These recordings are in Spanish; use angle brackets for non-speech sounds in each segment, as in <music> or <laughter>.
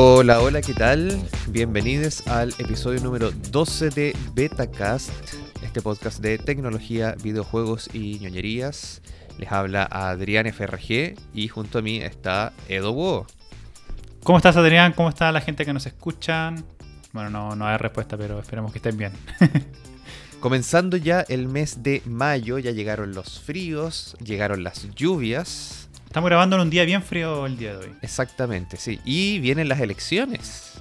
Hola, hola, ¿qué tal? Bienvenidos al episodio número 12 de Betacast, este podcast de tecnología, videojuegos y ñoñerías. Les habla Adrián FRG y junto a mí está Edo Wo. ¿Cómo estás, Adrián? ¿Cómo está la gente que nos escuchan? Bueno, no, no hay respuesta, pero esperemos que estén bien. <laughs> Comenzando ya el mes de mayo, ya llegaron los fríos, llegaron las lluvias. Estamos grabando en un día bien frío el día de hoy. Exactamente, sí. Y vienen las elecciones.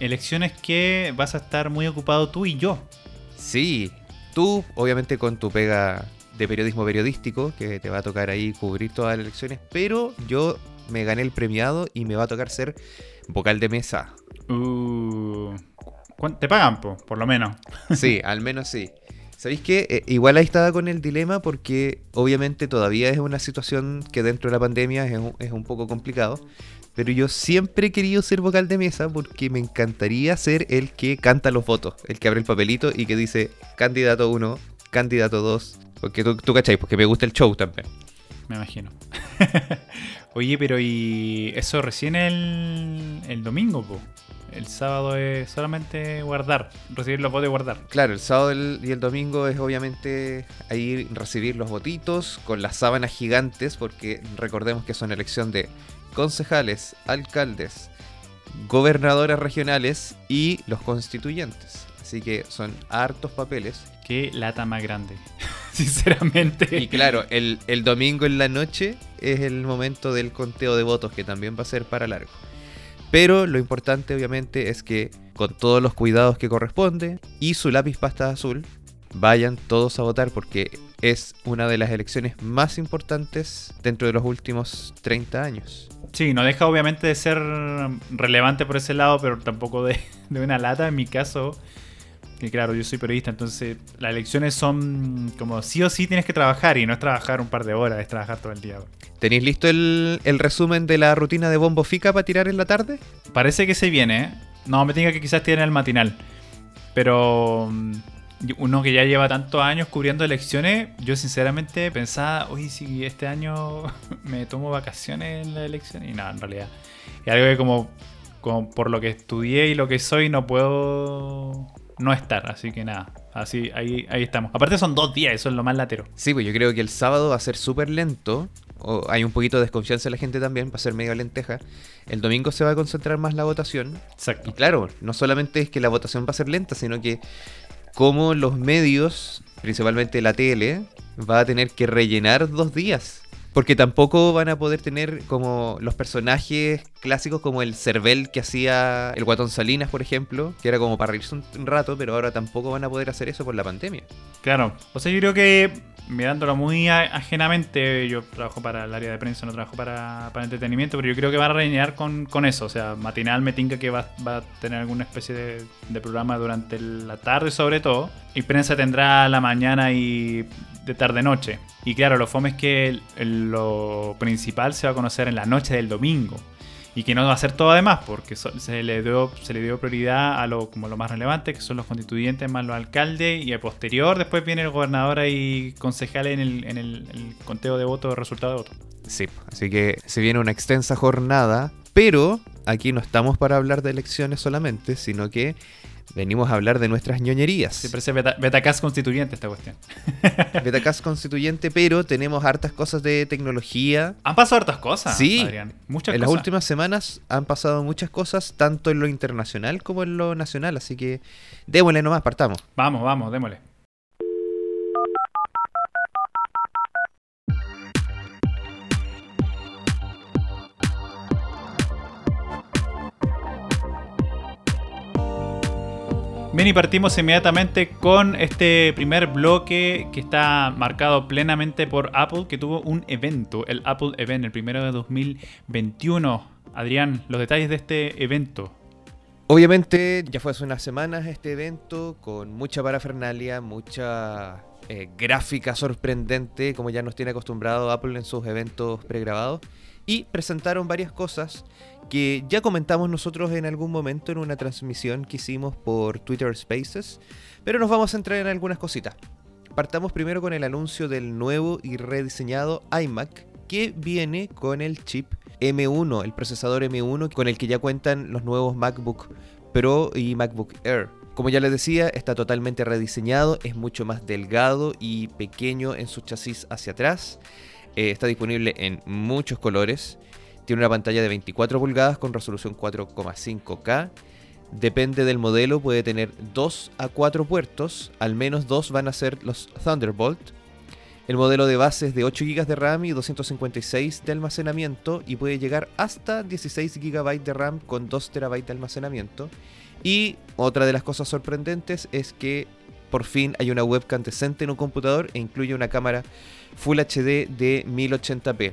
Elecciones que vas a estar muy ocupado tú y yo. Sí, tú obviamente con tu pega de periodismo periodístico, que te va a tocar ahí cubrir todas las elecciones, pero yo me gané el premiado y me va a tocar ser vocal de mesa. Uh, ¿cuán- ¿Te pagan, po? por lo menos? Sí, <laughs> al menos sí. ¿Sabéis qué? Eh, igual ahí estaba con el dilema porque obviamente todavía es una situación que dentro de la pandemia es un, es un poco complicado. Pero yo siempre he querido ser vocal de mesa porque me encantaría ser el que canta los votos, el que abre el papelito y que dice candidato 1, candidato 2. Porque tú, tú cacháis, porque me gusta el show también. Me imagino. <laughs> Oye, pero ¿y eso recién el, domingo, po? El sábado es solamente guardar, recibir los votos y guardar. Claro, el sábado y el domingo es obviamente ahí recibir los votitos con las sábanas gigantes, porque recordemos que son elección de concejales, alcaldes, gobernadores regionales y los constituyentes. Así que son hartos papeles. Qué lata más grande, <laughs> sinceramente. Y claro, el, el domingo en la noche es el momento del conteo de votos, que también va a ser para largo. Pero lo importante obviamente es que con todos los cuidados que corresponde y su lápiz pasta azul, vayan todos a votar porque es una de las elecciones más importantes dentro de los últimos 30 años. Sí, no deja obviamente de ser relevante por ese lado, pero tampoco de, de una lata en mi caso. Que claro, yo soy periodista, entonces las elecciones son como sí o sí tienes que trabajar y no es trabajar un par de horas, es trabajar todo el día. ¿Tenéis listo el, el resumen de la rutina de Bombo Fica para tirar en la tarde? Parece que se viene, ¿eh? No, me tenga que quizás tiene el matinal. Pero mm, uno que ya lleva tantos años cubriendo elecciones, yo sinceramente pensaba, uy, si este año <laughs> me tomo vacaciones en la elección. Y nada, en realidad. Es algo que como, como por lo que estudié y lo que soy, no puedo no estar. Así que nada, así ahí, ahí estamos. Aparte son dos días, eso es lo más latero. Sí, pues yo creo que el sábado va a ser súper lento. O hay un poquito de desconfianza en la gente también, va a ser medio lenteja. El domingo se va a concentrar más la votación. Y Exacto. claro, no solamente es que la votación va a ser lenta, sino que como los medios, principalmente la tele, va a tener que rellenar dos días. Porque tampoco van a poder tener como los personajes clásicos como el Cervel que hacía el Guatón Salinas, por ejemplo, que era como para reírse un, rato, pero ahora tampoco van a poder hacer eso por la pandemia. Claro, o sea, yo creo que mirándolo muy ajenamente, yo trabajo para el área de prensa, no trabajo para, para entretenimiento, pero yo creo que van a rellenar con, con eso. O sea, matinal me tinca que va, va a tener alguna especie de, de programa durante la tarde, sobre todo, y prensa tendrá la mañana y de tarde-noche. Y claro, lo fome es que lo principal se va a conocer en la noche del domingo. Y que no va a ser todo además, porque se, le dio, se le dio prioridad a lo, como lo más relevante, que son los constituyentes más los alcaldes, y a posterior después viene el gobernador y concejal en el, en el conteo de votos, resultado de votos. Sí, así que se viene una extensa jornada, pero aquí no estamos para hablar de elecciones solamente, sino que venimos a hablar de nuestras ñoñerías. Se parece beta, Betacast constituyente esta cuestión. <laughs> Betacast constituyente, pero tenemos hartas cosas de tecnología. Han pasado hartas cosas, Sí. Adrián. Muchas en las últimas semanas han pasado muchas cosas, tanto en lo internacional como en lo nacional, así que démosle nomás, partamos. Vamos, vamos, démosle. Bien, y partimos inmediatamente con este primer bloque que está marcado plenamente por Apple, que tuvo un evento, el Apple Event, el primero de 2021. Adrián, los detalles de este evento. Obviamente ya fue hace unas semanas este evento con mucha parafernalia, mucha eh, gráfica sorprendente, como ya nos tiene acostumbrado Apple en sus eventos pregrabados. Y presentaron varias cosas que ya comentamos nosotros en algún momento en una transmisión que hicimos por Twitter Spaces, pero nos vamos a entrar en algunas cositas. Partamos primero con el anuncio del nuevo y rediseñado iMac que viene con el chip M1, el procesador M1 con el que ya cuentan los nuevos MacBook Pro y MacBook Air. Como ya les decía, está totalmente rediseñado, es mucho más delgado y pequeño en su chasis hacia atrás. Eh, está disponible en muchos colores. Tiene una pantalla de 24 pulgadas con resolución 4,5K. Depende del modelo, puede tener 2 a 4 puertos, al menos 2 van a ser los Thunderbolt. El modelo de base es de 8 GB de RAM y 256 de almacenamiento y puede llegar hasta 16 GB de RAM con 2 TB de almacenamiento. Y otra de las cosas sorprendentes es que por fin hay una webcam decente en un computador e incluye una cámara Full HD de 1080p.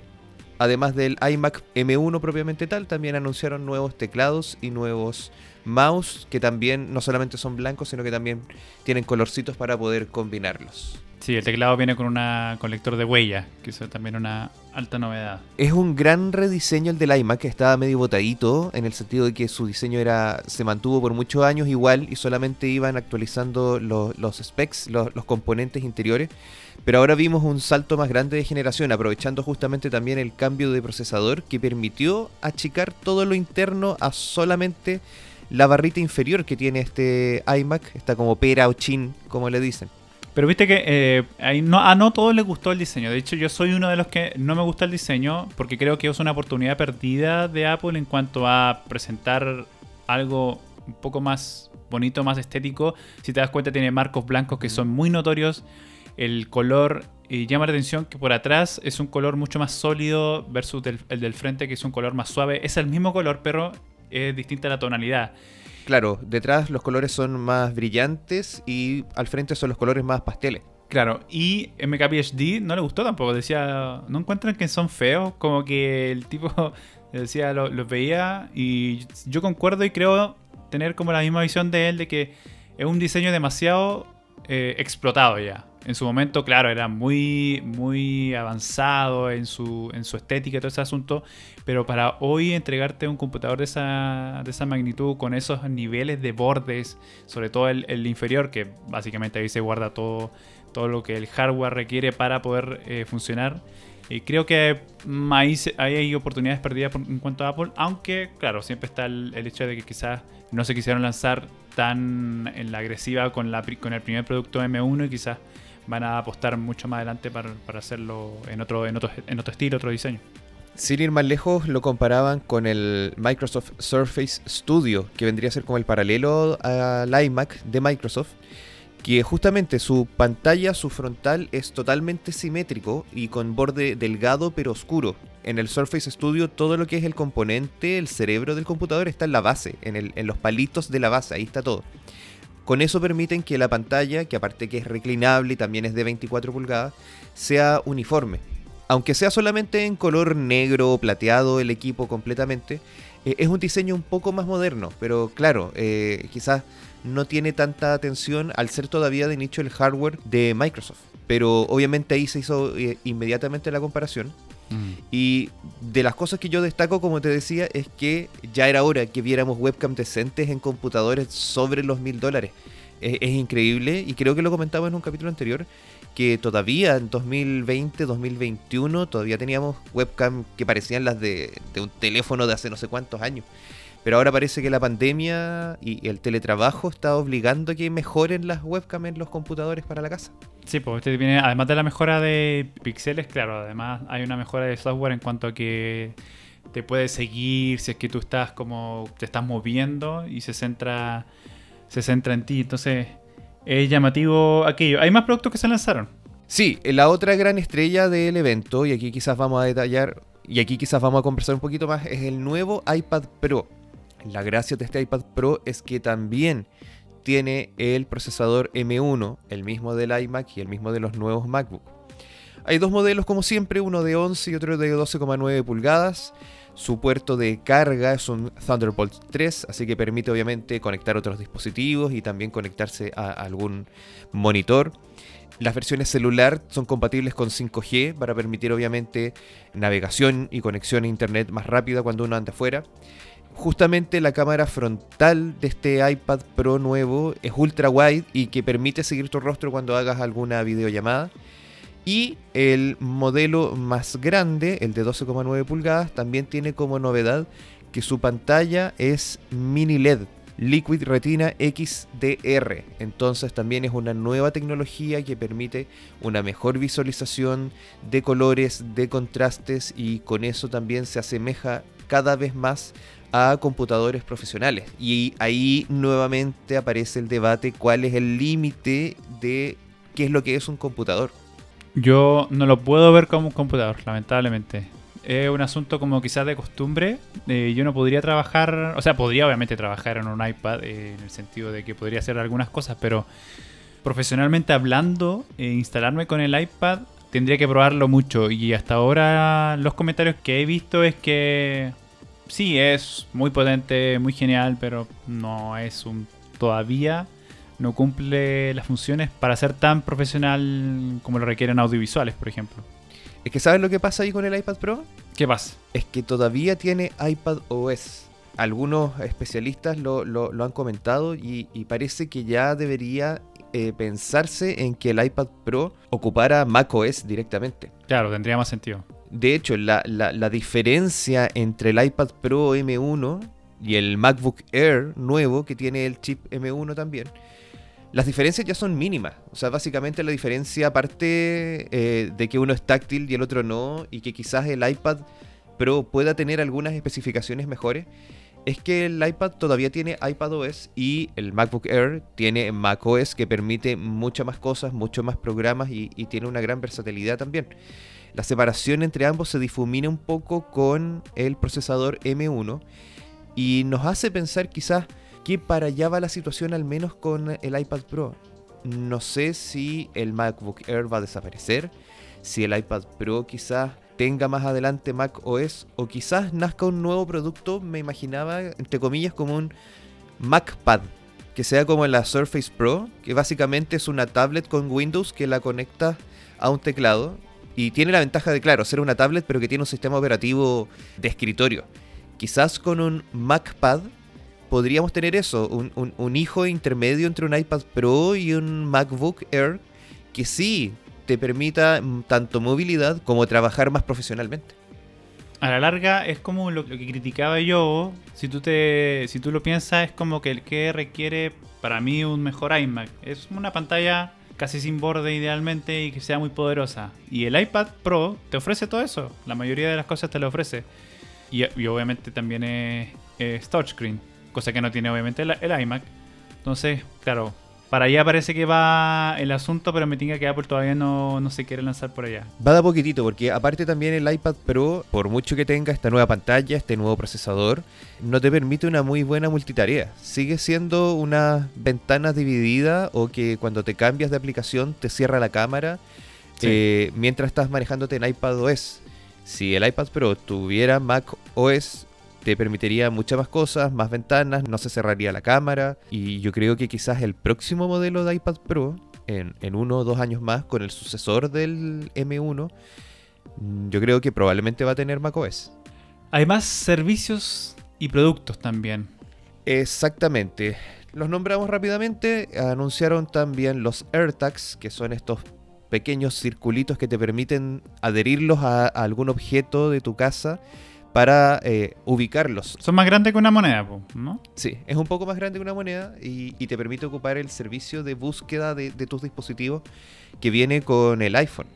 Además del iMac M1 propiamente tal, también anunciaron nuevos teclados y nuevos mouse que también no solamente son blancos, sino que también tienen colorcitos para poder combinarlos. Sí, el teclado viene con una con lector de huella, que es también una alta novedad. Es un gran rediseño el del iMac, que estaba medio botadito, en el sentido de que su diseño era se mantuvo por muchos años igual y solamente iban actualizando los, specs, los, los componentes interiores. Pero ahora vimos un salto más grande de generación, aprovechando justamente también el cambio de procesador que permitió achicar todo lo interno a solamente la barrita inferior que tiene este iMac, está como pera o chin, como le dicen. Pero viste que eh, no, a no todos les gustó el diseño. De hecho, yo soy uno de los que no me gusta el diseño porque creo que es una oportunidad perdida de Apple en cuanto a presentar algo un poco más bonito, más estético. Si te das cuenta, tiene marcos blancos que son muy notorios. El color llama la atención que por atrás es un color mucho más sólido versus el del frente que es un color más suave. Es el mismo color, pero es distinta la tonalidad. Claro, detrás los colores son más brillantes y al frente son los colores más pasteles. Claro, y MKBHD no le gustó tampoco. Decía, ¿no encuentran que son feos? Como que el tipo <laughs> decía, los veía y yo concuerdo y creo tener como la misma visión de él de que es un diseño demasiado eh, explotado ya en su momento, claro, era muy, muy avanzado en su, en su estética y todo ese asunto, pero para hoy entregarte un computador de esa, de esa magnitud, con esos niveles de bordes, sobre todo el, inferior, que básicamente ahí se guarda todo, todo lo que el hardware requiere para poder eh, funcionar, y creo que ahí, hay oportunidades perdidas en cuanto a Apple, aunque, claro, siempre está el, el hecho de que quizás no se quisieron lanzar tan en la agresiva con, la, con el primer producto M1 y quizás van a apostar mucho más adelante para, hacerlo en otro, en, otro, en otro estilo, otro diseño. Sin ir más lejos, lo comparaban con el Microsoft Surface Studio, que vendría a ser como el paralelo al iMac de Microsoft, que justamente su pantalla, su frontal es totalmente simétrico y con borde delgado pero oscuro. En el Surface Studio todo lo que es el componente, el cerebro del computador está en la base, en, el, en los palitos de la base, ahí está todo. Con eso permiten que la pantalla, que aparte que es reclinable y también es de 24 pulgadas, sea uniforme. Aunque sea solamente en color negro o plateado el equipo completamente, eh, es un diseño un poco más moderno, pero claro, eh, quizás no tiene tanta atención al ser todavía de nicho el hardware de Microsoft. Pero obviamente ahí se hizo eh, inmediatamente la comparación Mm. Y de las cosas que yo destaco, como te decía, es que ya era hora que viéramos webcam decentes en computadores sobre los mil dólares. Es, increíble y creo que lo comentaba en un capítulo anterior que todavía en 2020, 2021 todavía teníamos webcam que parecían las de, de un teléfono de hace no sé cuántos años. Pero ahora parece que la pandemia y el teletrabajo está obligando a que mejoren las webcams en los computadores para la casa. Sí, pues este viene, además de la mejora de píxeles, claro, además hay una mejora de software en cuanto a que te puede seguir si es que tú estás como te estás moviendo y se centra se centra en ti. Entonces, es llamativo aquello. Hay más productos que se lanzaron. Sí, la otra gran estrella del evento, y aquí quizás vamos a detallar, y aquí quizás vamos a conversar un poquito más, es el nuevo iPad Pro. La gracia de este iPad Pro es que también tiene el procesador M1, el mismo del iMac y el mismo de los nuevos MacBook. Hay dos modelos como siempre, uno de 11 y otro de 12,9 pulgadas. Su puerto de carga es un Thunderbolt 3, así que permite obviamente conectar otros dispositivos y también conectarse a algún monitor. Las versiones celular son compatibles con 5G para permitir obviamente navegación y conexión a internet más rápida cuando uno anda afuera justamente la cámara frontal de este iPad Pro nuevo es ultra wide y que permite seguir tu rostro cuando hagas alguna videollamada. Y el modelo más grande, el de 12,9 pulgadas, también tiene como novedad que su pantalla es mini LED, Liquid Retina XDR. Entonces también es una nueva tecnología que permite una mejor visualización de colores, de contrastes y con eso también se asemeja cada vez más a computadores profesionales. Y ahí nuevamente aparece el debate cuál es el límite de qué es lo que es un computador. Yo no lo puedo ver como un computador, lamentablemente es un asunto como quizás de costumbre. Eh, yo no podría trabajar, o sea, podría obviamente trabajar en un iPad eh, en el sentido de que podría hacer algunas cosas, pero profesionalmente hablando, e instalarme con el iPad tendría que probarlo mucho y hasta ahora los comentarios que he visto es que sí, es muy potente, muy genial, pero no es un todavía no cumple las funciones para ser tan profesional como lo requieren audiovisuales, por ejemplo. Es que ¿sabes lo que pasa ahí con el iPad Pro? ¿Qué pasa? Es que todavía tiene iPad OS. Algunos especialistas lo, han comentado y, parece que ya debería eh, pensarse en que el iPad Pro ocupara macOS directamente. Claro, tendría más sentido. De hecho, la, la diferencia entre el iPad Pro M1 y el MacBook Air nuevo, que tiene el chip M1 también, las diferencias ya son mínimas. O sea, básicamente la diferencia, aparte eh, de que uno es táctil y el otro no, y que quizás el iPad Pro pueda tener algunas especificaciones mejores, es que el iPad todavía tiene iPadOS y el MacBook Air tiene macOS que permite muchas más cosas, muchos más programas y, y tiene una gran versatilidad también. La separación entre ambos se difumina un poco con el procesador M1 y nos hace pensar quizás que para allá va la situación al menos con el iPad Pro. No sé si el MacBook Air va a desaparecer, si el iPad Pro quizás tenga más adelante Mac OS o quizás nazca un nuevo producto, me imaginaba, entre comillas, como un MacPad, que sea como la Surface Pro, que básicamente es una tablet con Windows que la conecta a un teclado y tiene la ventaja de, claro, ser una tablet pero que tiene un sistema operativo de escritorio. Quizás con un MacPad podríamos tener eso, un, hijo intermedio entre un iPad Pro y un MacBook Air que sí te permita mm, tanto movilidad como trabajar más profesionalmente. A la larga es como lo, que criticaba yo, si tú, te, si tú lo piensas es como que el que requiere para mí un mejor iMac. Es una pantalla casi sin borde idealmente y que sea muy poderosa. Y el iPad Pro te ofrece todo eso, la mayoría de las cosas te lo ofrece. Y, obviamente también es, es touchscreen cosa que no tiene obviamente el, iMac. Entonces, claro, para allá parece que va el asunto, pero me tinga que Apple todavía no, no se quiere lanzar por allá. Va de poquitito, porque aparte también el iPad Pro, por mucho que tenga esta nueva pantalla, este nuevo procesador, no te permite una muy buena multitarea. Sigue siendo una ventana dividida o que cuando te cambias de aplicación te cierra la cámara eh, mientras estás manejándote en iPad OS. Si el iPad Pro tuviera Mac OS te permitiría muchas más cosas, más ventanas, no se cerraría la cámara y yo creo que quizás el próximo modelo de iPad Pro, en, uno o dos años más, con el sucesor del M1, mm, yo creo que probablemente va a tener macOS. Hay más servicios y productos también. Exactamente. Los nombramos rápidamente. Anunciaron también los AirTags, que son estos pequeños circulitos que te permiten adherirlos a algún objeto de tu casa para eh, ubicarlos. Son más grandes que una moneda, ¿no? Sí, es un poco más grande que una moneda y, te permite ocupar el servicio de búsqueda de, tus dispositivos que viene con el iPhone.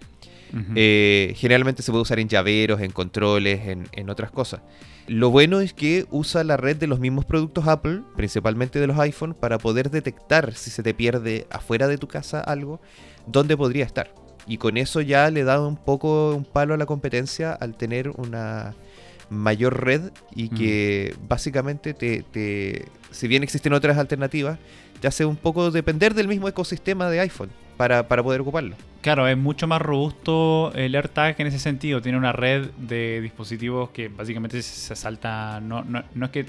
Eh, generalmente se puede usar en llaveros, en controles, en, otras cosas. Lo bueno es que usa la red de los mismos productos Apple, principalmente de los iPhone, para poder detectar si se te pierde afuera de tu casa algo, dónde podría estar. Y con eso ya le da un poco un palo a la competencia al tener una, mayor red y que mm. básicamente te, si bien existen otras alternativas, te hace un poco depender del mismo ecosistema de iPhone para, poder ocuparlo. Claro, es mucho más robusto el AirTag en ese sentido. Tiene una red de dispositivos que básicamente se salta. No, no, no es que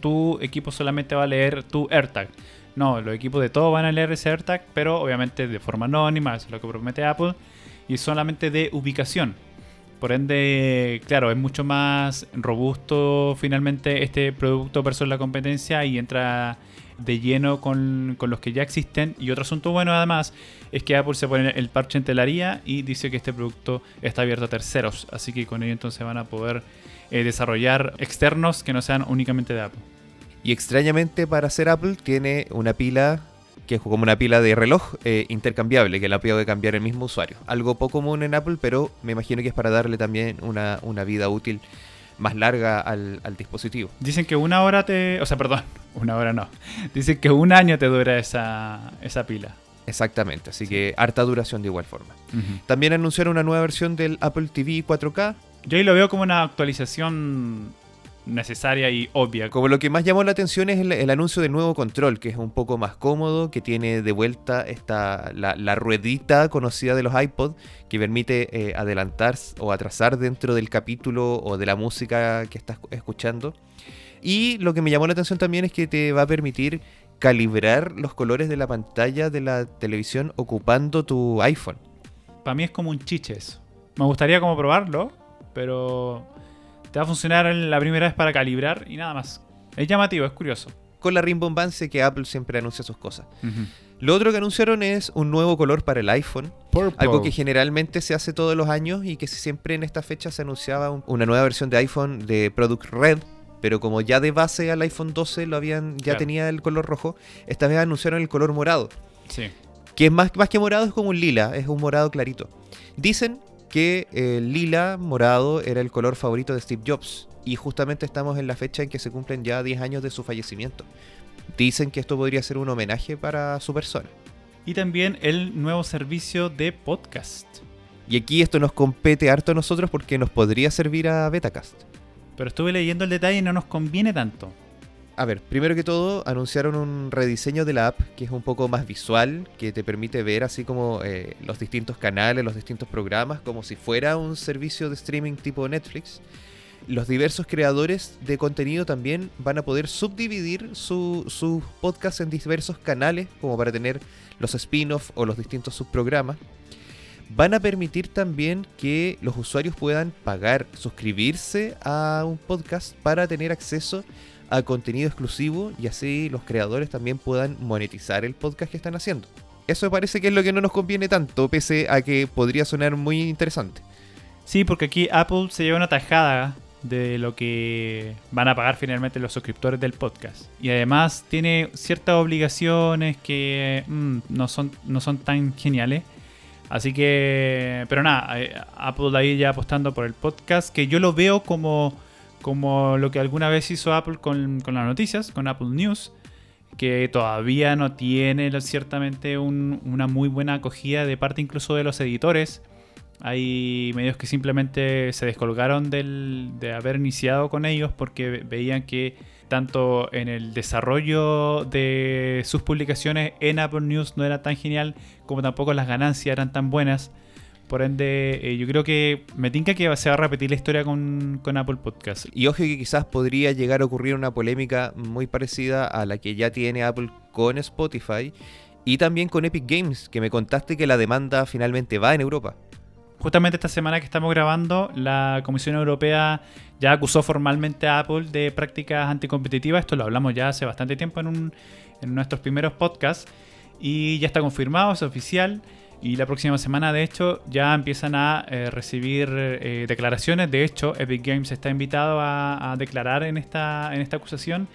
tu equipo solamente va a leer tu AirTag. No, los equipos de todos van a leer ese AirTag, pero obviamente de forma anónima, eso es lo que promete Apple, y solamente de ubicación. Por ende, claro, es mucho más robusto finalmente este producto versus la competencia y entra de lleno con, con los que ya existen. Y otro asunto bueno además es que Apple se pone el parche en telaría y dice que este producto está abierto a terceros. Así que con ello entonces van a poder eh, desarrollar externos que no sean únicamente de Apple. Y extrañamente para hacer Apple tiene una pila que es como una pila de reloj eh, intercambiable, que la puede cambiar el mismo usuario. Algo poco común en Apple, pero me imagino que es para darle también una, una vida útil más larga al, al, dispositivo. Dicen que una hora te... O sea, perdón, <laughs> una hora no. Dicen que un año te dura esa, esa pila. Exactamente, así que harta duración de igual forma. Uh -huh. También anunciaron una nueva versión del Apple TV 4K. Yo ahí lo veo como una actualización necesaria y obvia. Como lo que más llamó la atención es el, el, anuncio del nuevo control, que es un poco más cómodo, que tiene de vuelta esta, la, la ruedita conocida de los iPod, que permite eh, adelantar o atrasar dentro del capítulo o de la música que estás escuchando. Y lo que me llamó la atención también es que te va a permitir calibrar los colores de la pantalla de la televisión ocupando tu iPhone. Para mí es como un chiche eso. Me gustaría como probarlo, pero te va a funcionar la primera vez para calibrar y nada más. Es llamativo, es curioso. Con la rimbombancia que Apple siempre anuncia sus cosas. Uh -huh. Lo otro que anunciaron es un nuevo color para el iPhone. Purple. Algo que generalmente se hace todos los años y que siempre en esta fecha se anunciaba un, una nueva versión de iPhone de Product Red. Pero como ya de base al iPhone 12 lo habían, ya claro. tenía el color rojo, esta vez anunciaron el color morado. Sí. Que es más, más que morado, es como un lila, es un morado clarito. Dicen que el lila morado era el color favorito de Steve Jobs. Y justamente estamos en la fecha en que se cumplen ya 10 años de su fallecimiento. Dicen que esto podría ser un homenaje para su persona. Y también el nuevo servicio de podcast. Y aquí esto nos compete harto a nosotros porque nos podría servir a Betacast. Pero estuve leyendo el detalle y no nos conviene tanto. A ver, primero que todo, anunciaron un rediseño de la app que es un poco más visual, que te permite ver así como eh, los distintos canales, los distintos programas, como si fuera un servicio de streaming tipo Netflix. Los diversos creadores de contenido también van a poder subdividir sus su podcasts en diversos canales, como para tener los spin-offs o los distintos subprogramas. Van a permitir también que los usuarios puedan pagar, suscribirse a un podcast para tener acceso a contenido exclusivo y así los creadores también puedan monetizar el podcast que están haciendo. Eso parece que es lo que no nos conviene tanto, pese a que podría sonar muy interesante. Sí, porque aquí Apple se lleva una tajada de lo que van a pagar finalmente los suscriptores del podcast. Y además tiene ciertas obligaciones que mmm, no, son, no son tan geniales. Así que, pero nada, eh, Apple ahí ya apostando por el podcast, que yo lo veo como como lo que alguna vez hizo Apple con, las noticias, con Apple News, que todavía no tiene ciertamente un, una muy buena acogida de parte incluso de los editores. Hay medios que simplemente se descolgaron de haber iniciado con ellos porque veían que tanto en el desarrollo de sus publicaciones en Apple News no era tan genial como tampoco las ganancias eran tan buenas. Por ende, eh, yo creo que me tinca que se va a repetir la historia con, con, Apple Podcast. Y ojo que quizás podría llegar a ocurrir una polémica muy parecida a la que ya tiene Apple con Spotify y también con Epic Games, que me contaste que la demanda finalmente va en Europa. Justamente esta semana que estamos grabando, la Comisión Europea ya acusó formalmente a Apple de prácticas anticompetitivas. Esto lo hablamos ya hace bastante tiempo en, un, en nuestros primeros podcasts. Y ya está confirmado, es oficial. Y la próxima semana, de hecho, ya empiezan a eh, recibir eh, declaraciones. De hecho, Epic Games está invitado a, a, declarar en esta, en esta acusación.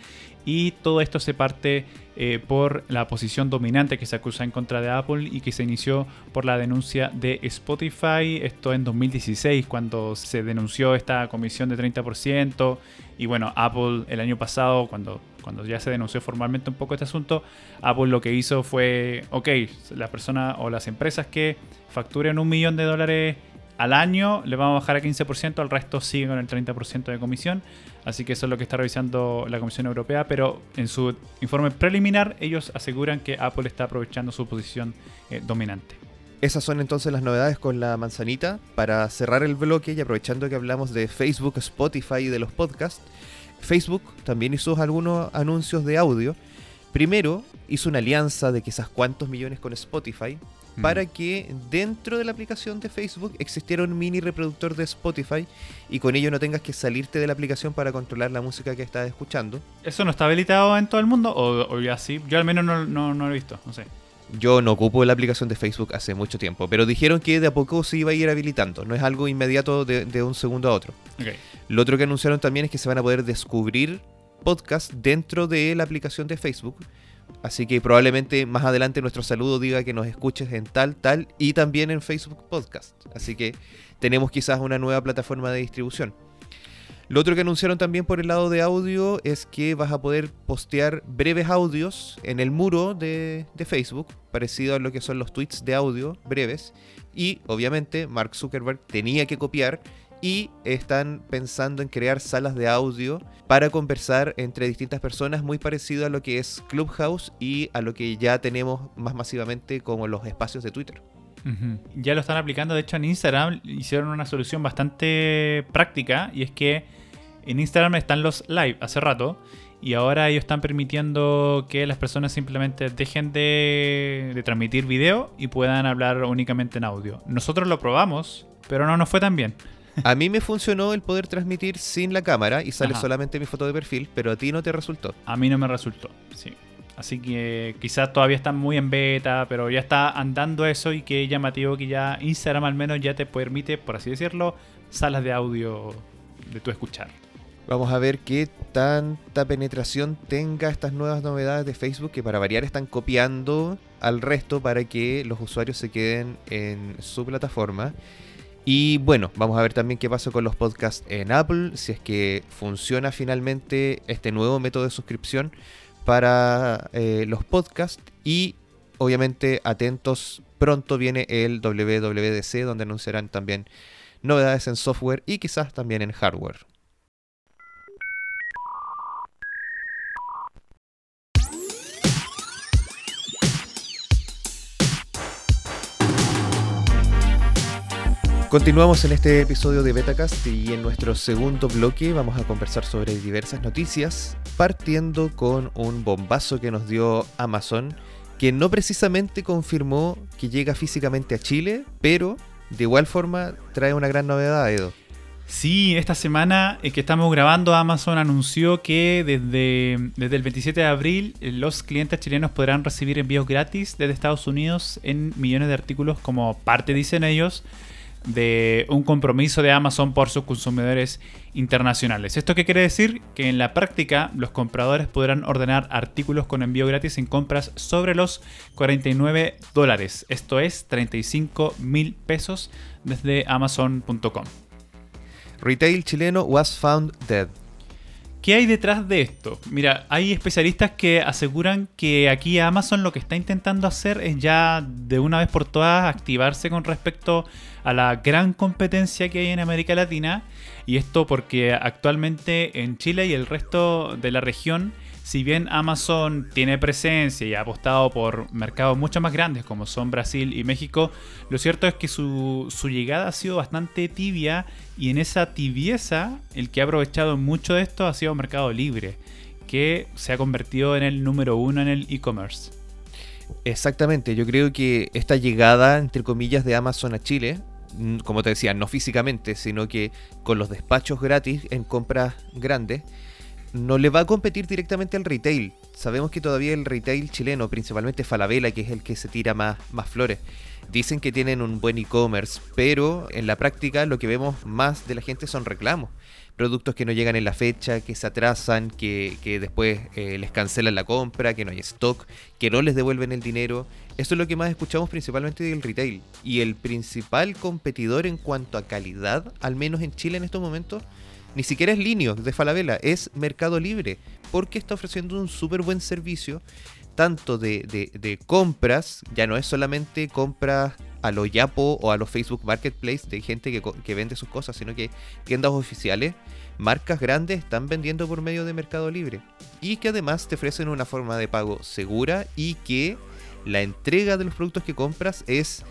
Y todo esto se parte eh, por la posición dominante que se acusa en contra de Apple y que se inició por la denuncia de Spotify. Esto en 2016, cuando se denunció esta comisión de 30%. Y bueno, Apple el año pasado, cuando cuando ya se denunció formalmente un poco este asunto, Apple lo que hizo fue, ok, las personas o las empresas que facturen un millón de dólares al año le vamos a bajar a 15%, al resto sigue con el 30% de comisión. Así que eso es lo que está revisando la Comisión Europea, pero en su informe preliminar ellos aseguran que Apple está aprovechando su posición eh, dominante. Esas son entonces las novedades con la manzanita. Para cerrar el bloque y aprovechando que hablamos de Facebook, Spotify y de los podcasts, Facebook también hizo algunos anuncios de audio. Primero, hizo una alianza de quizás cuántos millones con Spotify. Mm. para que dentro de la aplicación de Facebook existiera un mini reproductor de Spotify y con ello no tengas que salirte de la aplicación para controlar la música que estás escuchando. ¿Eso no está habilitado en todo el mundo? ¿O, o ya sí? Yo al menos no, no, no lo he visto, no sé. Yo no ocupo la aplicación de Facebook hace mucho tiempo, pero dijeron que de a poco se iba a ir habilitando, no es algo inmediato de, de un segundo a otro. Ok. Lo otro que anunciaron también es que se van a poder descubrir podcasts dentro de la aplicación de Facebook. Así que probablemente más adelante nuestro saludo diga que nos escuches en tal, tal y también en Facebook Podcast. Así que tenemos quizás una nueva plataforma de distribución. Lo otro que anunciaron también por el lado de audio es que vas a poder postear breves audios en el muro de, de Facebook, parecido a lo que son los tweets de audio breves. Y obviamente Mark Zuckerberg tenía que copiar y están pensando en crear salas de audio para conversar entre distintas personas, muy parecido a lo que es Clubhouse y a lo que ya tenemos más masivamente como los espacios de Twitter. Ya lo están aplicando, de hecho en Instagram hicieron una solución bastante práctica y es que en Instagram están los live hace rato y ahora ellos están permitiendo que las personas simplemente dejen de, de transmitir video y puedan hablar únicamente en audio. Nosotros lo probamos, pero no nos fue tan bien. A mí me funcionó el poder transmitir sin la cámara y sale Ajá. solamente mi foto de perfil, pero a ti no te resultó. A mí no me resultó, sí. Así que quizás todavía están muy en beta, pero ya está andando eso y que llamativo que ya Instagram al menos ya te permite, por así decirlo, salas de audio de tu escuchar. Vamos a ver qué tanta penetración tenga estas nuevas novedades de Facebook que para variar están copiando al resto para que los usuarios se queden en su plataforma. Y bueno, vamos a ver también qué pasa con los podcasts en Apple, si es que funciona finalmente este nuevo método de suscripción para eh, los podcasts y obviamente atentos, pronto viene el WWDC donde anunciarán también novedades en software y quizás también en hardware. Continuamos en este episodio de Betacast y en nuestro segundo bloque vamos a conversar sobre diversas noticias, partiendo con un bombazo que nos dio Amazon, que no precisamente confirmó que llega físicamente a Chile, pero de igual forma trae una gran novedad, Edo. Sí, esta semana eh, que estamos grabando, Amazon anunció que desde, desde el 27 de abril eh, los clientes chilenos podrán recibir envíos gratis desde Estados Unidos en millones de artículos como parte, dicen ellos, de un compromiso de Amazon por sus consumidores internacionales. ¿Esto qué quiere decir? Que en la práctica los compradores podrán ordenar artículos con envío gratis en compras sobre los 49 dólares. Esto es 35 mil pesos desde amazon.com. Retail chileno was found dead. ¿Qué hay detrás de esto? Mira, hay especialistas que aseguran que aquí Amazon lo que está intentando hacer es ya de una vez por todas activarse con respecto a la gran competencia que hay en América Latina. Y esto porque actualmente en Chile y el resto de la región, si bien Amazon tiene presencia y ha apostado por mercados mucho más grandes como son Brasil y México, lo cierto es que su, su llegada ha sido bastante tibia y en esa tibieza el que ha aprovechado mucho de esto ha sido Mercado Libre, que se ha convertido en el número uno en el e-commerce. Exactamente, yo creo que esta llegada, entre comillas, de Amazon a Chile, como te decía, no físicamente, sino que con los despachos gratis en compras grandes, no le va a competir directamente al retail. Sabemos que todavía el retail chileno, principalmente Falabella, que es el que se tira más, flores, dicen que tienen un buen e-commerce, pero en la práctica lo que vemos más de la gente son reclamos. Productos que no llegan en la fecha, que se atrasan, que, que después eh, les cancelan la compra, que no hay stock, que no les devuelven el dinero. Eso es lo que más escuchamos principalmente del retail. Y el principal competidor en cuanto a calidad, al menos en Chile en estos momentos, ni siquiera es Linio de Falabella, es Mercado Libre, porque está ofreciendo un súper buen servicio, tanto de, de- de compras, ya no es solamente compras a lo Yapo o a los Facebook Marketplace de gente que, que vende sus cosas, sino que tiendas oficiales, marcas grandes están vendiendo por medio de Mercado Libre. Y que además te ofrecen una forma de pago segura y que la entrega de los productos que compras es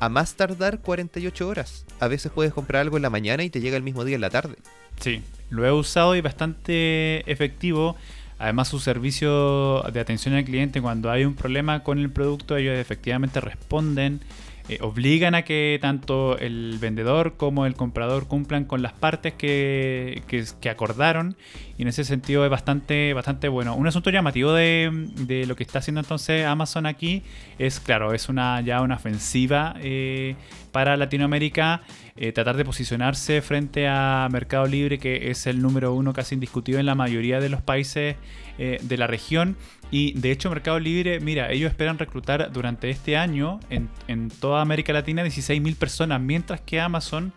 a más tardar 48 horas. A veces puedes comprar algo en la mañana y te llega el mismo día en la tarde. Sí, lo he usado y bastante efectivo. Además, su servicio de atención al cliente, cuando hay un problema con el producto, ellos efectivamente responden eh, obligan a que tanto el vendedor como el comprador cumplan con las partes que, que, acordaron y en ese sentido es bastante, bastante bueno. Un asunto llamativo de, de, lo que está haciendo entonces Amazon aquí es, claro, es una ya una ofensiva eh, para Latinoamérica, eh, tratar de posicionarse frente a Mercado Libre, que es el número uno casi indiscutido en la mayoría de los países de la región y de hecho Mercado Libre, mira, ellos esperan reclutar durante este año en, toda América Latina 16.000 personas, mientras que Amazon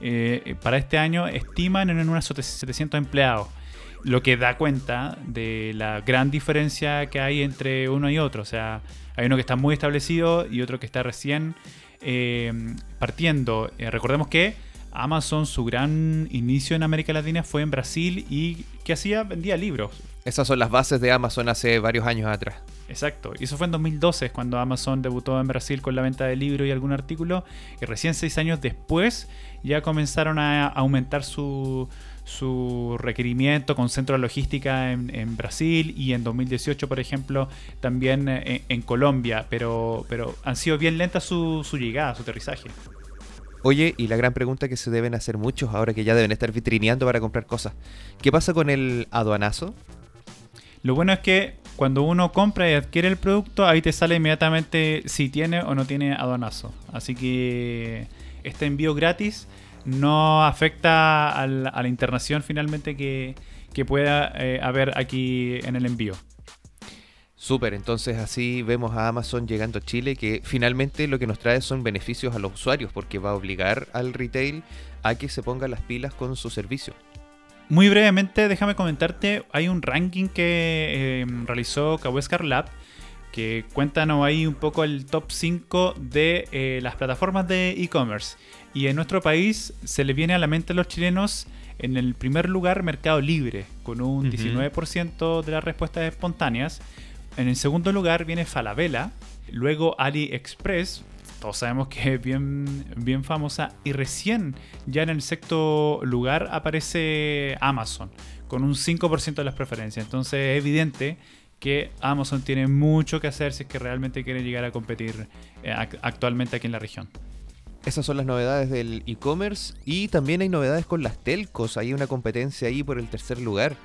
eh, para este año estiman en unos 700 empleados. Lo que da cuenta de la gran diferencia que hay entre uno y otro. O sea, hay uno que está muy establecido y otro que está recién eh, partiendo. Eh, recordemos que Amazon, su gran inicio en América Latina fue en Brasil y que hacía, vendía libros. Esas son las bases de Amazon hace varios años atrás. Exacto, y eso fue en 2012 cuando Amazon debutó en Brasil con la venta de libros y algún artículo, y recién seis años después ya comenzaron a aumentar su, su requerimiento con centro de logística en, Brasil y en 2018, por ejemplo, también eh, en, Colombia, pero, pero han sido bien lentas su, su llegada, su aterrizaje. Oye, y la gran pregunta que se deben hacer muchos ahora que ya deben estar vitrineando para comprar cosas. ¿Qué pasa con el aduanazo? Lo bueno es que cuando uno compra y adquiere el producto, ahí te sale inmediatamente si tiene o no tiene aduanazo. Así que este envío gratis no afecta a la internación finalmente que, pueda eh, haber aquí en el envío. Súper, entonces así vemos a Amazon llegando a Chile que finalmente lo que nos trae son beneficios a los usuarios porque va a obligar al retail a que se ponga las pilas con su servicio. Muy brevemente, déjame comentarte, hay un ranking que em, realizó Kaweskar Lab que cuéntanos ahí un poco el top 5 de eh, las plataformas de e-commerce. Y en nuestro país se le viene a la mente a los chilenos en el primer lugar Mercado Libre, con un 19% de las respuestas espontáneas. En el segundo lugar viene Falabella, luego AliExpress, sabemos que es bien, bien famosa. Y recién, ya en el sexto lugar, aparece Amazon, con un 5% de las preferencias. Entonces es evidente que Amazon tiene mucho que hacer si es que realmente quiere llegar a competir eh, actualmente aquí en la región. Esas son las novedades del e-commerce y también hay novedades con las telcos. Hay una competencia ahí por el tercer lugar.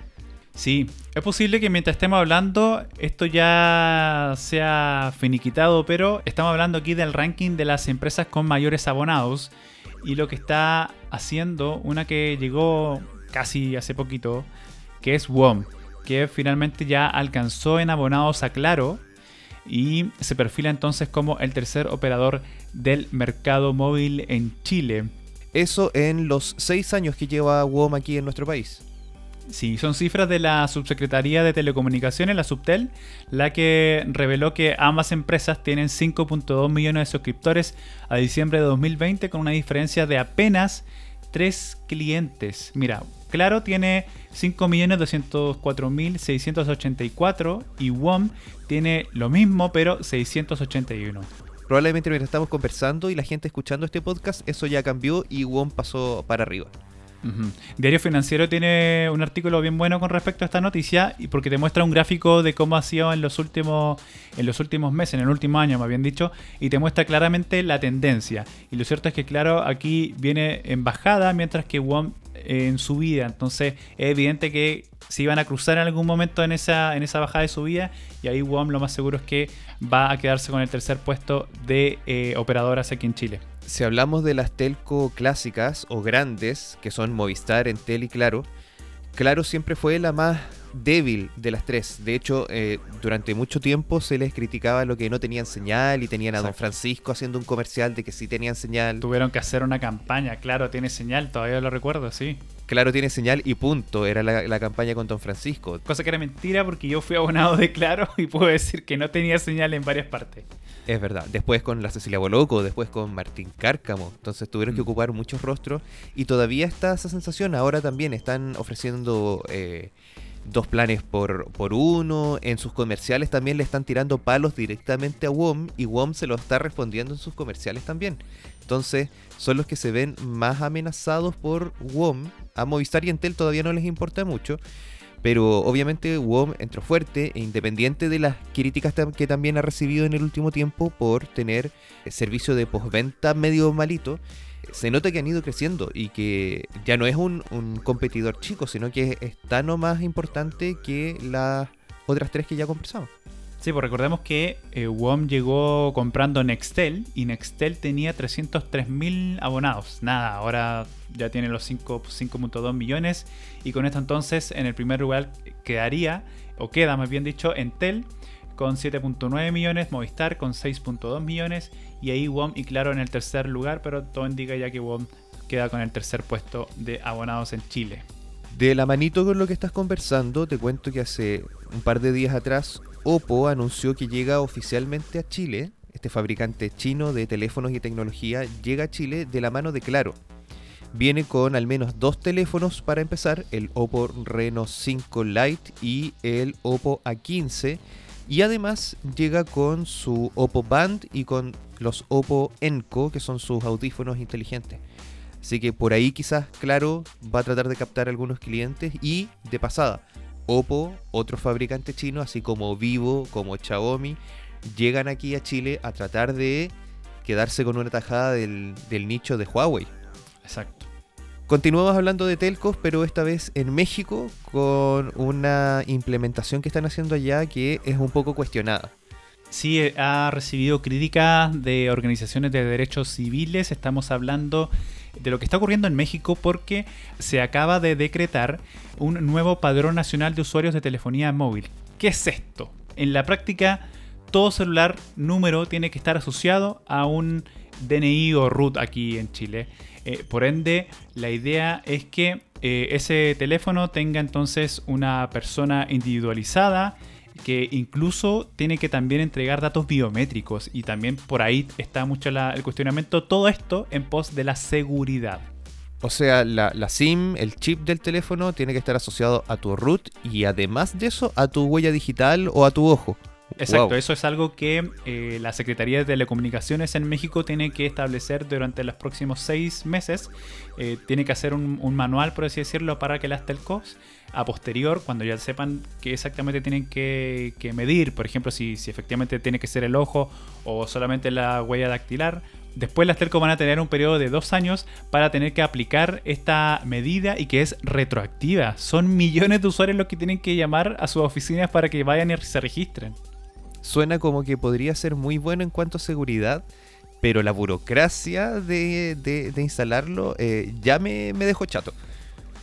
Sí, es posible que mientras estemos hablando esto ya sea finiquitado, pero estamos hablando aquí del ranking de las empresas con mayores abonados y lo que está haciendo una que llegó casi hace poquito, que es WOM, que finalmente ya alcanzó en abonados a Claro y se perfila entonces como el tercer operador del mercado móvil en Chile. Eso en los seis años que lleva WOM aquí en nuestro país. Sí, son cifras de la Subsecretaría de Telecomunicaciones, la Subtel, la que reveló que ambas empresas tienen 5.2 millones de suscriptores a diciembre de 2020 con una diferencia de apenas 3 clientes. Mira, Claro tiene 5.204.684 y WOM tiene lo mismo pero 681. Probablemente mientras estamos conversando y la gente escuchando este podcast, eso ya cambió y WOM pasó para arriba. Diario Financiero tiene un artículo bien bueno con respecto a esta noticia y porque te muestra un gráfico de cómo ha sido en los últimos en los últimos meses, en el último año, más bien dicho, y te muestra claramente la tendencia. Y lo cierto es que claro, aquí viene en bajada mientras que WOM en subida. Entonces es evidente que se iban a cruzar en algún momento en esa, en esa bajada de subida y ahí WOM lo más seguro es que va a quedarse con el tercer puesto de eh, operadoras aquí en Chile si hablamos de las telco clásicas o grandes, que son Movistar, Entel y Claro, Claro siempre fue la más débil de las tres. De hecho, eh, durante mucho tiempo se les criticaba lo que no tenían señal y tenían a Don Francisco haciendo un comercial de que sí tenían señal. Tuvieron que hacer una campaña, claro, tiene señal, todavía lo recuerdo, sí. Claro tiene señal y punto. Era la, campaña con Don Francisco. Cosa que era mentira porque yo fui abonado de Claro <laughs> y puedo decir que no tenía señal en varias partes. Es verdad. Después con la Cecilia Boloco, después con Martín Cárcamo. Entonces tuvieron que mm. ocupar muchos rostros y todavía está esa sensación. Ahora también están ofreciendo eh, dos planes por, por uno. En sus comerciales también le están tirando palos directamente a WOM y WOM se lo está respondiendo en sus comerciales también. Entonces son los que se ven más amenazados por WOM. A Movistar y Entel todavía no les importa mucho. Pero obviamente WOM entró fuerte e independiente de las críticas que también ha recibido en el último tiempo por tener servicio de postventa medio malito, se nota que han ido creciendo y que ya no es un, competidor chico, sino que es tan o más importante que las otras tres que ya conversamos. Sí, pues recordemos que eh, WOM llegó comprando Nextel y Nextel tenía 303.000 abonados. Nada, ahora ya tiene los 5.2 millones y con esto entonces en el primer lugar quedaría, o queda más bien dicho, Entel con 7.9 millones, Movistar con 6.2 millones y ahí WOM y Claro en el tercer lugar, pero todo indica ya que WOM queda con el tercer puesto de abonados en Chile. De la manito con lo que estás conversando, te cuento que hace un par de días atrás Oppo anunció que llega oficialmente a Chile. Este fabricante chino de teléfonos y tecnología llega a Chile de la mano de Claro. Viene con al menos dos teléfonos para empezar, el Oppo Reno 5 Lite y el Oppo A15. Y además llega con su Oppo Band y con los Oppo Enco, que son sus audífonos inteligentes. Así que por ahí quizás, claro, va a tratar de captar algunos clientes y de pasada, Oppo, otro fabricante chino, así como Vivo, como Xiaomi, llegan aquí a Chile a tratar de quedarse con una tajada del, nicho de Huawei. Exacto. Continuamos hablando de telcos, pero esta vez en México con una implementación que están haciendo allá que es un poco cuestionada. Sí, eh, ha recibido críticas de organizaciones de derechos civiles. Estamos hablando de lo que está ocurriendo en México porque se acaba de decretar un nuevo padrón nacional de usuarios de telefonía móvil. ¿Qué es esto? En la práctica, todo celular número tiene que estar asociado a un DNI o root aquí en Chile. Eh, por ende, la idea es que eh, ese teléfono tenga entonces una persona individualizada que incluso tiene que también entregar datos biométricos y también por ahí está mucho el cuestionamiento, todo esto en pos de la seguridad. O sea, la, SIM, el chip del teléfono tiene que estar asociado a tu root y además de eso a tu huella digital o a tu ojo. Exacto, eso es algo que eh, la Secretaría de Telecomunicaciones en México tiene que establecer durante los próximos seis meses. Eh, tiene que hacer un, manual, por así decirlo, para que las telcos a posterior, cuando ya sepan qué exactamente tienen que, medir, por ejemplo, si, si, efectivamente tiene que ser el ojo o solamente la huella dactilar, después las telcos van a tener un periodo de dos años para tener que aplicar esta medida y que es retroactiva. Son millones de usuarios los que tienen que llamar a sus oficinas para que vayan y se registren suena como que podría ser muy bueno en cuanto a seguridad, pero la burocracia de, instalarlo eh, ya me, dejó chato.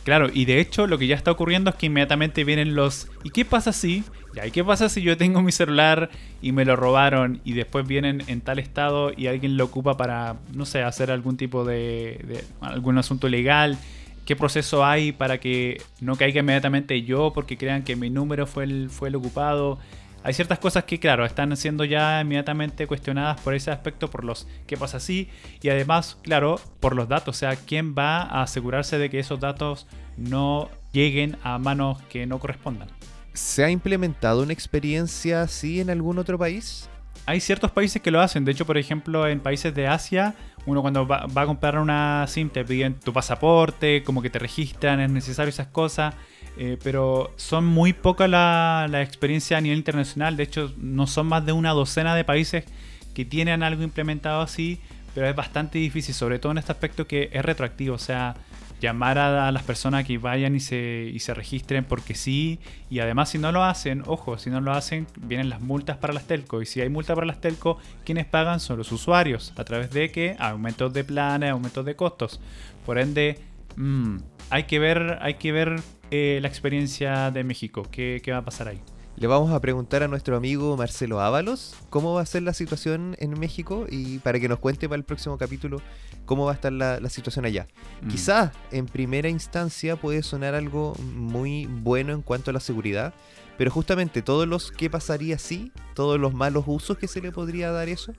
Claro, y de hecho lo que ya está ocurriendo es que inmediatamente vienen los... ¿Y qué pasa si? Ya, ¿y qué pasa si yo tengo mi celular y me lo robaron y después vienen en tal estado y alguien lo ocupa para, no sé, hacer algún tipo de, de algún asunto legal? ¿Qué proceso hay para que no caiga inmediatamente yo porque crean que mi número fue el, fue el ocupado? Hay ciertas cosas que, claro, están siendo ya inmediatamente cuestionadas por ese aspecto, por los qué pasa así, y además, claro, por los datos, o sea, quién va a asegurarse de que esos datos no lleguen a manos que no correspondan. ¿Se ha implementado una experiencia así en algún otro país? Hay ciertos países que lo hacen, de hecho, por ejemplo, en países de Asia, uno cuando va, va a comprar una SIM te piden tu pasaporte, como que te registran, es necesario esas cosas. Eh, pero son muy pocas la, la experiencia a nivel internacional. De hecho, no son más de una docena de países que tienen algo implementado así, pero es bastante difícil, sobre todo en este aspecto que es retroactivo. O sea, llamar a, las personas que vayan y se, y se registren porque sí. Y además, si no lo hacen, ojo, si no lo hacen, vienen las multas para las telco. Y si hay multa para las telco, quienes pagan son los usuarios, a través de que aumentos de planes, aumentos de costos. Por ende, mmm, hay que ver, hay que ver eh, la experiencia de México. ¿Qué, va a pasar ahí? Le vamos a preguntar a nuestro amigo Marcelo Ábalos cómo va a ser la situación en México y para que nos cuente para el próximo capítulo cómo va a estar la, situación allá. Mm. Quizás en primera instancia puede sonar algo muy bueno en cuanto a la seguridad, pero justamente todos los que pasaría así, todos los malos usos que se le podría dar eso,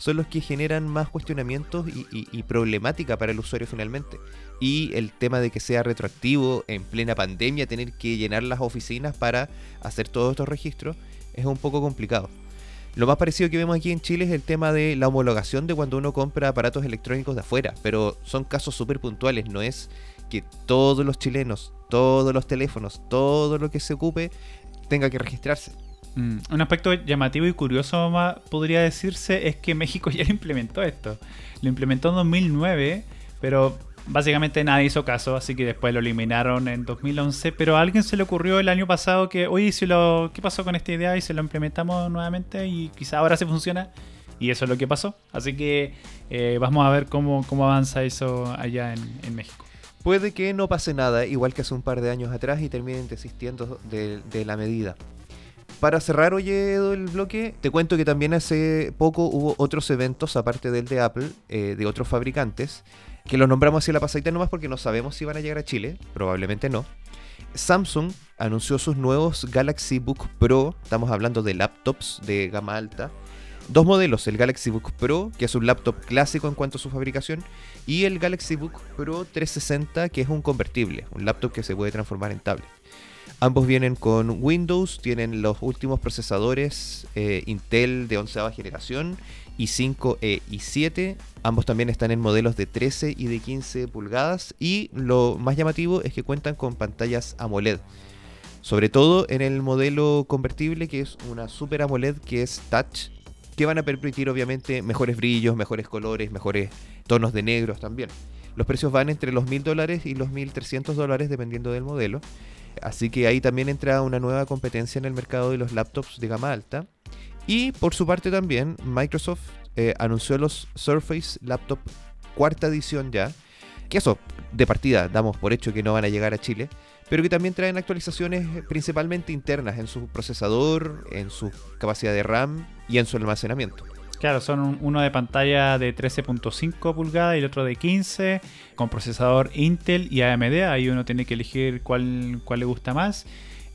son los que generan más cuestionamientos y problemática para el usuario finalmente y el tema de que sea retroactivo en plena pandemia, tener que llenar las oficinas para hacer todos estos registros, es un poco complicado. Lo más parecido que vemos aquí en Chile es el tema de la homologación de cuando uno compra aparatos electrónicos de afuera, pero son casos súper puntuales, no es que todos los chilenos, todos los teléfonos, todo lo que se ocupe, tenga que registrarse. Mm, un aspecto llamativo y curioso podría decirse es que México <laughs> ya lo implementó esto. Lo implementó en 2009, pero básicamente nadie hizo caso, así que después lo eliminaron en 2011. Pero a alguien se le ocurrió el año pasado que, oye, si lo, ¿qué pasó con esta idea? Y se lo implementamos nuevamente y quizá ahora se funciona. Y eso es lo que pasó. Así que eh, vamos a ver cómo, cómo avanza eso allá en, México. Puede que no pase nada, igual que hace un par de años atrás, y terminen desistiendo de, de la medida. Para cerrar, oye, el bloque, te cuento que también hace poco hubo otros eventos, aparte del de Apple, eh, de otros fabricantes, que los nombramos así la pasadita nomás porque no sabemos si van a llegar a Chile, probablemente no. Samsung anunció sus nuevos Galaxy Book Pro, estamos hablando de laptops de gama alta. Dos modelos, el Galaxy Book Pro, que es un laptop clásico en cuanto a su fabricación, y el Galaxy Book Pro 360, que es un convertible, un laptop que se puede transformar en tablet. Ambos vienen con Windows, tienen los últimos procesadores eh, Intel de 11 generación, i5 e i7. Ambos también están en modelos de 13 y de 15 pulgadas. Y lo más llamativo es que cuentan con pantallas AMOLED. Sobre todo en el modelo convertible, que es una Super AMOLED que es touch, que van a permitir obviamente mejores brillos, mejores colores, mejores tonos de negros también. Los precios van entre los 1000 dólares y los 1300 dólares dependiendo del modelo. Así que ahí también entra una nueva competencia en el mercado de los laptops de gama alta. Y por su parte también Microsoft eh, anunció los Surface Laptop cuarta edición ya. Que eso, de partida, damos por hecho que no van a llegar a Chile. Pero que también traen actualizaciones principalmente internas en su procesador, en su capacidad de RAM y en su almacenamiento. Claro, son uno de pantalla de 13.5 pulgadas y el otro de 15, con procesador Intel y AMD. Ahí uno tiene que elegir cuál, cuál le gusta más.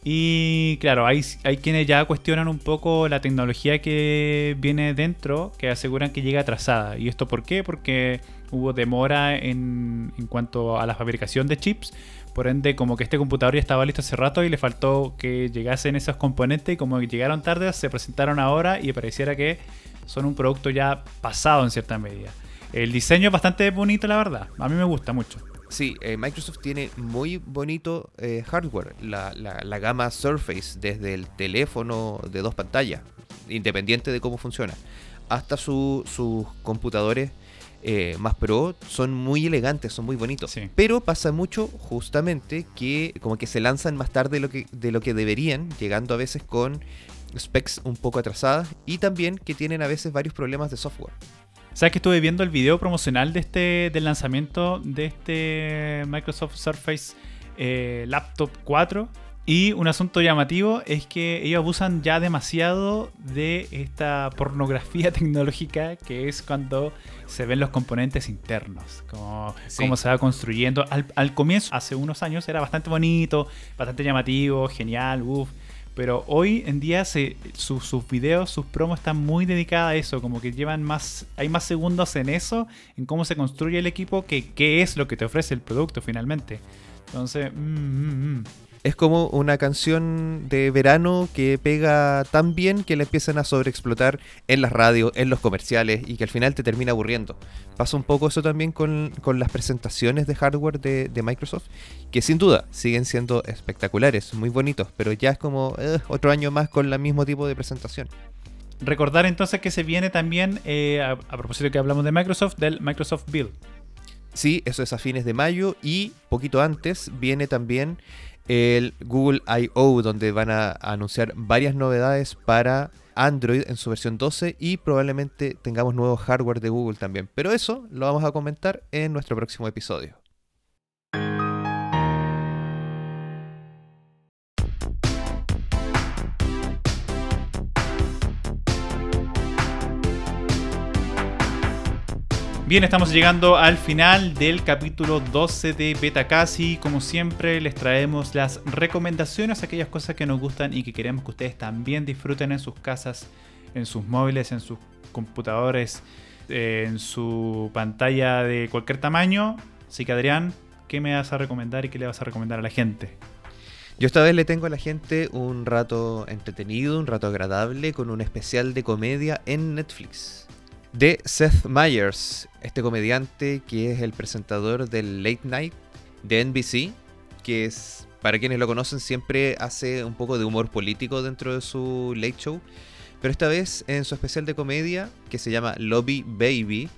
Y claro, hay, hay quienes ya cuestionan un poco la tecnología que viene dentro, que aseguran que llega atrasada. ¿Y esto por qué? Porque hubo demora en, en cuanto a la fabricación de chips. Por ende, como que este computador ya estaba listo hace rato y le faltó que llegasen esos componentes y como que llegaron tarde, se presentaron ahora y pareciera que son un producto ya pasado en cierta medida. El diseño es bastante bonito, la verdad. A mí me gusta mucho. Sí, eh, Microsoft tiene muy bonito eh, hardware. La, la, gama Surface, desde el teléfono de dos pantallas, independiente de cómo funciona, hasta sus computadores eh, más pro, son muy elegantes, son muy bonitos. Pero pasa mucho justamente que como que se lanzan más tarde de lo que, de lo que deberían, llegando a veces con specs un poco atrasadas y también que tienen a veces varios problemas de software. ¿Sabes que estuve viendo el video promocional de este, del lanzamiento de este Microsoft Surface eh, Laptop 4? Y un asunto llamativo es que ellos abusan ya demasiado de esta pornografía <laughs> tecnológica que es cuando se ven los componentes internos, como cómo se va construyendo. Al, al, comienzo, hace unos años, era bastante bonito, bastante llamativo, genial, uff. Pero hoy en día sus videos, sus promos están muy dedicadas a eso, como que llevan más, hay más segundos en eso, en cómo se construye el equipo, que qué es lo que te ofrece el producto finalmente. Entonces, mm, mm, mm es como una canción de verano que pega tan bien que la empiezan a sobreexplotar en las radios, en los comerciales y que al final te termina aburriendo. Pasa un poco eso también con, las presentaciones de hardware de, Microsoft, que sin duda siguen siendo espectaculares, muy bonitos, pero ya es como eh, otro año más con el mismo tipo de presentación. Recordar entonces que se viene también, eh, a, a propósito que hablamos de Microsoft, del Microsoft Build. Sí, eso es a fines de mayo y poquito antes viene también el Google I.O., donde van a anunciar varias novedades para Android en su versión 12 y probablemente tengamos nuevo hardware de Google también. Pero eso lo vamos a comentar en nuestro próximo episodio. Bien, estamos llegando al final del capítulo 12 de Betacasi. Como siempre, les traemos las recomendaciones, aquellas cosas que nos gustan y que queremos que ustedes también disfruten en sus casas, en sus móviles, en sus computadores, eh, en su pantalla de cualquier tamaño. Así que Adrián, ¿qué me vas a recomendar y qué le vas a recomendar a la gente? Yo esta vez le tengo a la gente un rato entretenido, un rato agradable, con un especial de comedia en Netflix de Seth Meyers, este comediante que es el presentador del Late Night de NBC, que es, para quienes lo conocen, siempre hace un poco de humor político dentro de su late show. Pero esta vez en su especial de comedia, que se llama Lobby Baby,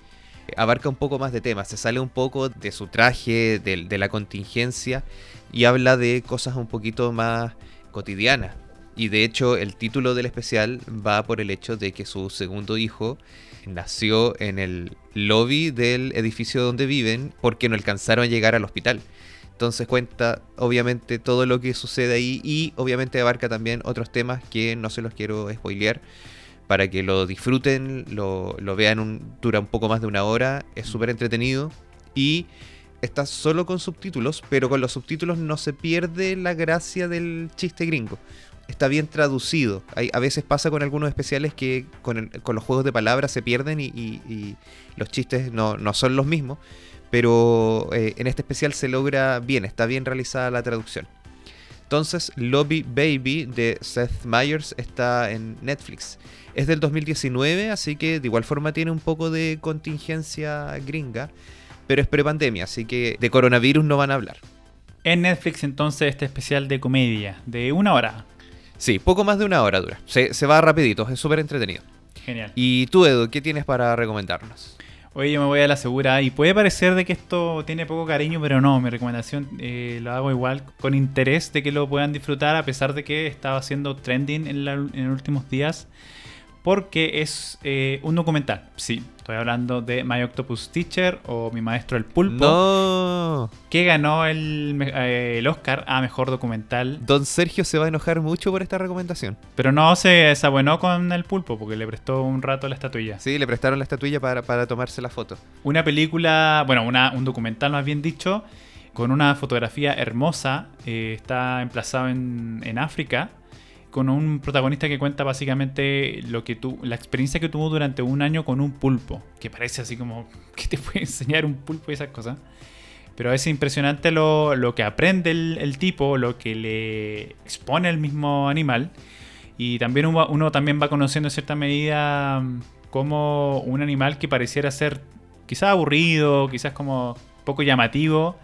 abarca un poco más de temas, se sale un poco de su traje, de, de la contingencia y habla de cosas un poquito más cotidianas. Y de hecho el título del especial va por el hecho de que su segundo hijo nació en el lobby del edificio donde viven porque no alcanzaron a llegar al hospital. Entonces cuenta obviamente todo lo que sucede ahí y obviamente abarca también otros temas que no se los quiero spoilear para que lo disfruten, lo, lo vean, un, dura un poco más de una hora, es súper entretenido y está solo con subtítulos, pero con los subtítulos no se pierde la gracia del chiste gringo. Está bien traducido. A veces pasa con algunos especiales que con, los juegos de palabras se pierden y, los chistes no, no son los mismos. Pero eh, en este especial se logra bien, está bien realizada la traducción. Entonces, Lobby Baby de Seth Meyers está en Netflix. Es del 2019, así que de igual forma tiene un poco de contingencia gringa, pero es prepandemia, así que de coronavirus no van a hablar. En Netflix entonces este especial de comedia de una hora. Sí, poco más de una hora dura. Se, se va rapidito, es súper entretenido. Genial. Y tú, Edu, ¿qué tienes para recomendarnos? Oye, yo me voy a la segura y puede parecer de que esto tiene poco cariño, pero no, mi recomendación eh, lo hago igual con interés de que lo puedan disfrutar a pesar de que estaba haciendo trending en, la- en los últimos días porque es eh, un documental. Sí, estoy hablando de My Octopus Teacher o Mi Maestro el Pulpo, No, que ganó el, eh, el Oscar a Mejor Documental, Don Sergio se va a enojar mucho por esta recomendación. pero no se desabuenó con el pulpo porque le prestó un rato la estatuilla. Sí, le prestaron la estatuilla para, para tomarse la foto. Una película, bueno, una- un documental más bien dicho, con una fotografía hermosa. eh, está emplazado en, en África, con un protagonista que cuenta básicamente lo que tu, la experiencia que tuvo durante un año con un pulpo, que parece así como, <laughs> ¿qué te puede enseñar un pulpo y esas cosas? Pero es impresionante lo, lo que aprende el, tipo, lo que le expone el mismo animal. Y también uno, uno también va conociendo en cierta medida mm, como un animal que pareciera ser quizás aburrido, quizás como poco llamativo,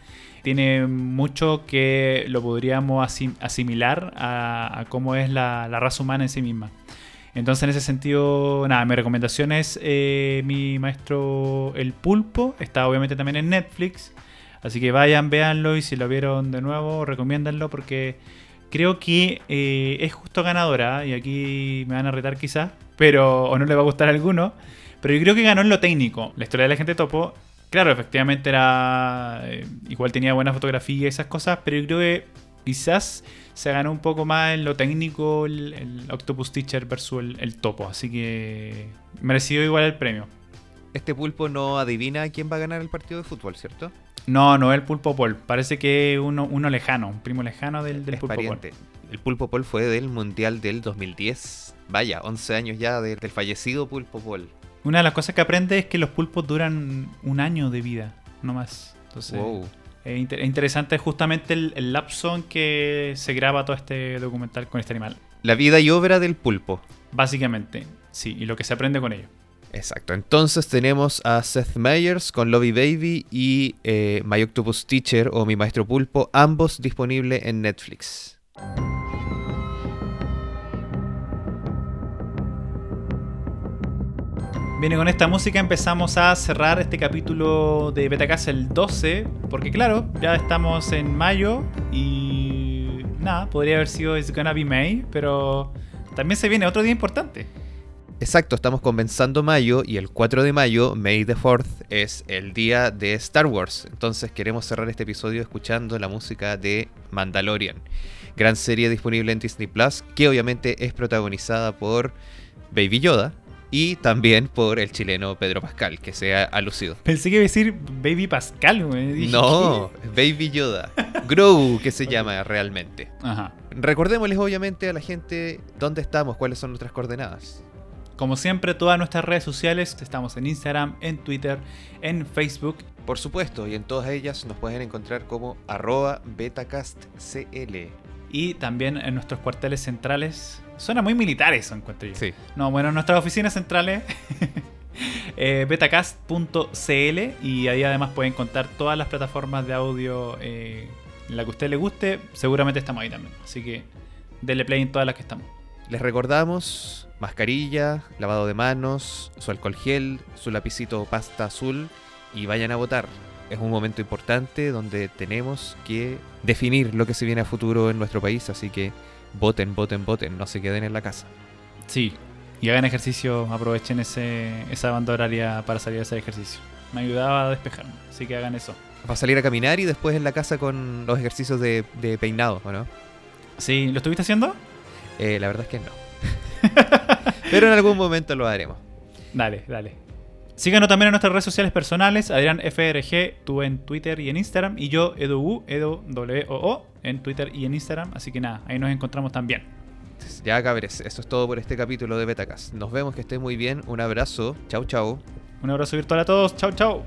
tiene mucho que lo podríamos asim- asimilar a, a cómo es la, la raza humana en sí misma. Entonces, en ese sentido, nada, mi recomendación es eh, mi maestro El Pulpo. Está obviamente también en Netflix. Así que vayan, véanlo y si lo vieron de nuevo, recomiéndanlo porque creo que eh, es justo ganadora. Y aquí me van a retar quizás, pero o no le va a gustar a alguno. Pero yo creo que ganó en lo técnico. La historia de la gente topo, claro, efectivamente era. eh, igual tenía buena fotografía y esas cosas, pero yo creo que quizás se ganó un poco más en lo técnico el, el Octopus Teacher versus el, el topo. Así que merecido igual el premio. Este pulpo no adivina quién va a ganar el partido de fútbol, ¿cierto? No, no el Pulpo Paul. Parece que uno, uno lejano, un primo lejano del, del es Pulpo. El pulpo Paul fue del Mundial del 2010. Vaya, 11 años ya de- del fallecido pulpo Paul. Una de las cosas que aprende es que los pulpos duran un año de vida, no más. Entonces, Wow. es inter- es interesante justamente el, el lapso en que se graba todo este documental con este animal. La vida y obra del pulpo. Básicamente, sí, y lo que se aprende con ello. Exacto. Entonces tenemos a Seth Meyers con Lobby Baby y eh, My Octopus Teacher o Mi Maestro Pulpo, ambos disponibles en Netflix. Bien, y con esta música empezamos a cerrar este capítulo de Betacast el 12, porque claro, ya estamos en mayo y nada, podría haber sido It's Gonna Be May, pero también se viene otro día importante. Exacto, estamos comenzando mayo y el 4 de mayo, May the 4th, es el día de Star Wars. Entonces queremos cerrar este episodio escuchando la música de Mandalorian. Gran serie disponible en Disney Plus, que obviamente es protagonizada por Baby Yoda y también por el chileno Pedro Pascal, que se ha alucido. Pensé que iba a decir Baby Pascal, güey. No, Baby Yoda. Grogu, que se llama realmente. Ajá. Recordémosles obviamente a la gente dónde estamos, cuáles son nuestras coordenadas. Como siempre, todas nuestras redes sociales, estamos en Instagram, en Twitter, en Facebook. Por supuesto, y en todas ellas nos pueden encontrar como arroba betacastcl. Y también en nuestros cuarteles centrales. Suena muy militar eso, encuentro yo. Sí. No, bueno, en nuestras oficinas centrales <laughs> eh, betacast.cl y ahí además pueden contar todas las plataformas de audio eh, en la que a usted le guste. Seguramente estamos ahí también. Así que denle play en todas las que estamos. Les recordamos mascarilla, lavado de manos, su alcohol gel, su lapicito pasta azul y vayan a votar. Es un momento importante donde tenemos que definir lo que se viene a futuro en nuestro país, así que voten, voten, voten, no se queden en la casa. Sí, y hagan ejercicio, aprovechen ese, esa banda horaria para salir a hacer ejercicio. Me ayudaba a despejarme, así que hagan eso. Para salir a caminar y después en la casa con los ejercicios de, de peinado, ¿o no? Sí, ¿lo estuviste haciendo? Eh, la verdad es que no. <laughs> Pero en algún momento lo haremos. Dale, dale. Síganos también en nuestras redes sociales personales. Adrián FRG, tú en Twitter y en Instagram. Y yo, EduU, Edu W O O, en Twitter y en Instagram. Así que nada, ahí nos encontramos también. Ya cabres, eso es todo por este capítulo de Betacast. Nos vemos, que esté muy bien. Un abrazo. Chau, chau. Un abrazo virtual a todos. Chau, chau.